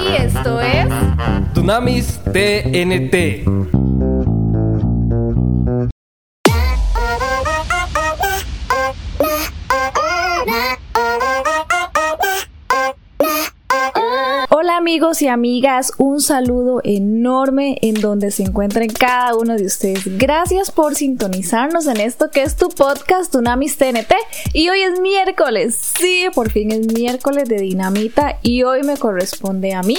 Y esto es Tunamis TNT. Amigos y amigas, un saludo enorme en donde se encuentren cada uno de ustedes. Gracias por sintonizarnos en esto que es tu podcast Dunamis TNT. Y hoy es miércoles, sí, por fin es miércoles de dinamita y hoy me corresponde a mí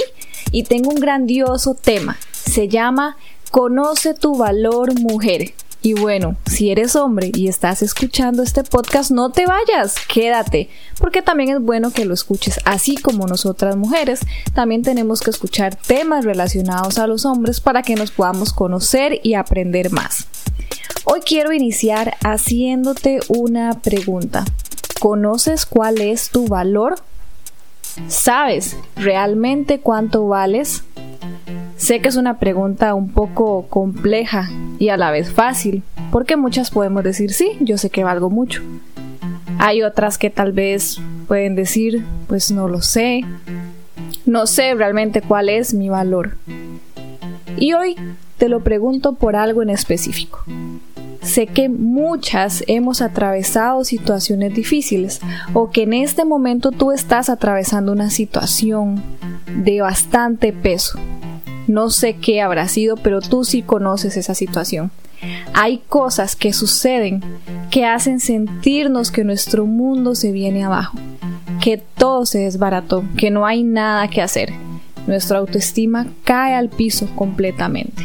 y tengo un grandioso tema. Se llama Conoce tu valor mujer. Y bueno, si eres hombre y estás escuchando este podcast, no te vayas, quédate, porque también es bueno que lo escuches, así como nosotras mujeres, también tenemos que escuchar temas relacionados a los hombres para que nos podamos conocer y aprender más. Hoy quiero iniciar haciéndote una pregunta. ¿Conoces cuál es tu valor? ¿Sabes realmente cuánto vales? Sé que es una pregunta un poco compleja y a la vez fácil, porque muchas podemos decir sí, yo sé que valgo mucho. Hay otras que tal vez pueden decir, pues no lo sé, no sé realmente cuál es mi valor. Y hoy te lo pregunto por algo en específico. Sé que muchas hemos atravesado situaciones difíciles o que en este momento tú estás atravesando una situación de bastante peso no sé qué habrá sido, pero tú sí conoces esa situación. Hay cosas que suceden que hacen sentirnos que nuestro mundo se viene abajo, que todo se desbarató, que no hay nada que hacer. Nuestra autoestima cae al piso completamente.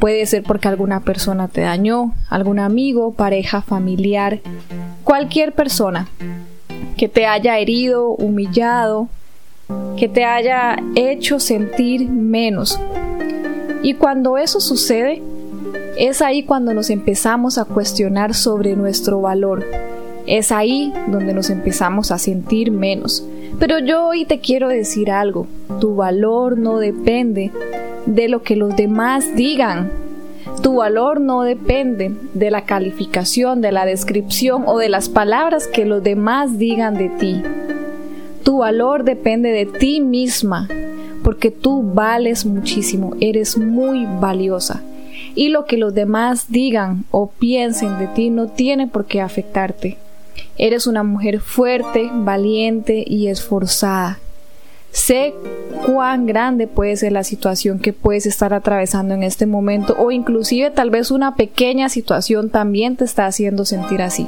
Puede ser porque alguna persona te dañó, algún amigo, pareja, familiar, cualquier persona que te haya herido, humillado, que te haya hecho sentir menos. Y cuando eso sucede, es ahí cuando nos empezamos a cuestionar sobre nuestro valor. Es ahí donde nos empezamos a sentir menos. Pero yo hoy te quiero decir algo. Tu valor no depende de lo que los demás digan. Tu valor no depende de la calificación, de la descripción o de las palabras que los demás digan de ti. Tu valor depende de ti misma, porque tú vales muchísimo, eres muy valiosa. Y lo que los demás digan o piensen de ti no tiene por qué afectarte. Eres una mujer fuerte, valiente y esforzada. Sé cuán grande puede ser la situación que puedes estar atravesando en este momento o inclusive tal vez una pequeña situación también te está haciendo sentir así.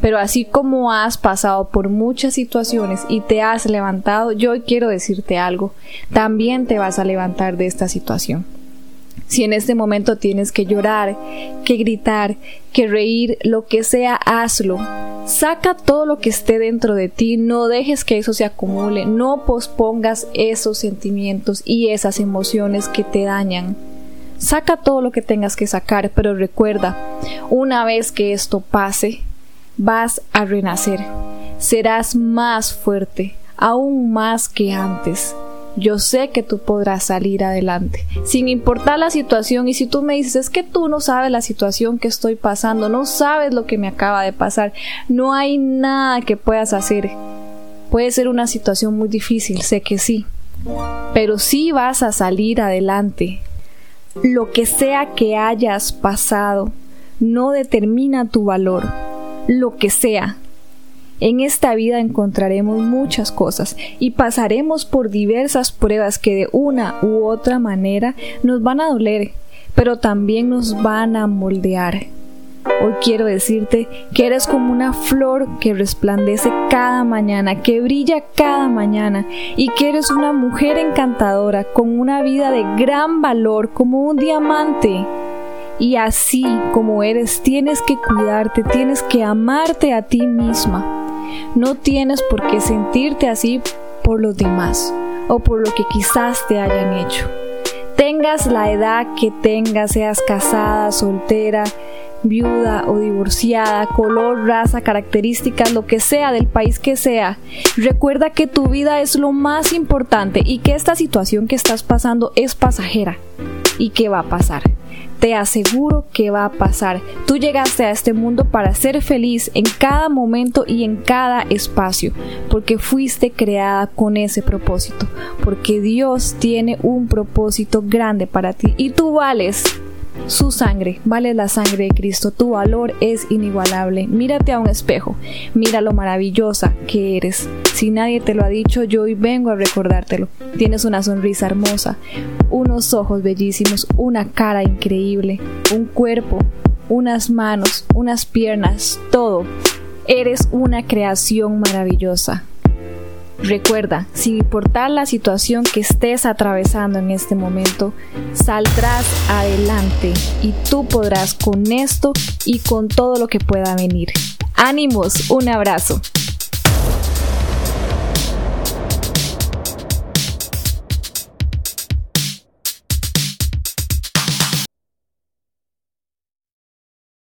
Pero así como has pasado por muchas situaciones y te has levantado, yo quiero decirte algo, también te vas a levantar de esta situación. Si en este momento tienes que llorar, que gritar, que reír, lo que sea, hazlo. Saca todo lo que esté dentro de ti, no dejes que eso se acumule, no pospongas esos sentimientos y esas emociones que te dañan. Saca todo lo que tengas que sacar, pero recuerda, una vez que esto pase, vas a renacer. Serás más fuerte, aún más que antes. Yo sé que tú podrás salir adelante, sin importar la situación. Y si tú me dices, es que tú no sabes la situación que estoy pasando, no sabes lo que me acaba de pasar, no hay nada que puedas hacer. Puede ser una situación muy difícil, sé que sí, pero sí vas a salir adelante. Lo que sea que hayas pasado no determina tu valor lo que sea. En esta vida encontraremos muchas cosas y pasaremos por diversas pruebas que de una u otra manera nos van a doler, pero también nos van a moldear. Hoy quiero decirte que eres como una flor que resplandece cada mañana, que brilla cada mañana y que eres una mujer encantadora con una vida de gran valor como un diamante. Y así como eres, tienes que cuidarte, tienes que amarte a ti misma. No tienes por qué sentirte así por los demás o por lo que quizás te hayan hecho. Tengas la edad que tengas, seas casada, soltera, viuda o divorciada, color, raza, características, lo que sea del país que sea, recuerda que tu vida es lo más importante y que esta situación que estás pasando es pasajera y que va a pasar te aseguro que va a pasar. Tú llegaste a este mundo para ser feliz en cada momento y en cada espacio, porque fuiste creada con ese propósito, porque Dios tiene un propósito grande para ti y tú vales su sangre, vale la sangre de Cristo, tu valor es inigualable. Mírate a un espejo, mira lo maravillosa que eres. Si nadie te lo ha dicho, yo hoy vengo a recordártelo. Tienes una sonrisa hermosa, unos ojos bellísimos, una cara increíble, un cuerpo, unas manos, unas piernas, todo. Eres una creación maravillosa. Recuerda, sin importar la situación que estés atravesando en este momento, saldrás adelante y tú podrás con esto y con todo lo que pueda venir. Ánimos, un abrazo.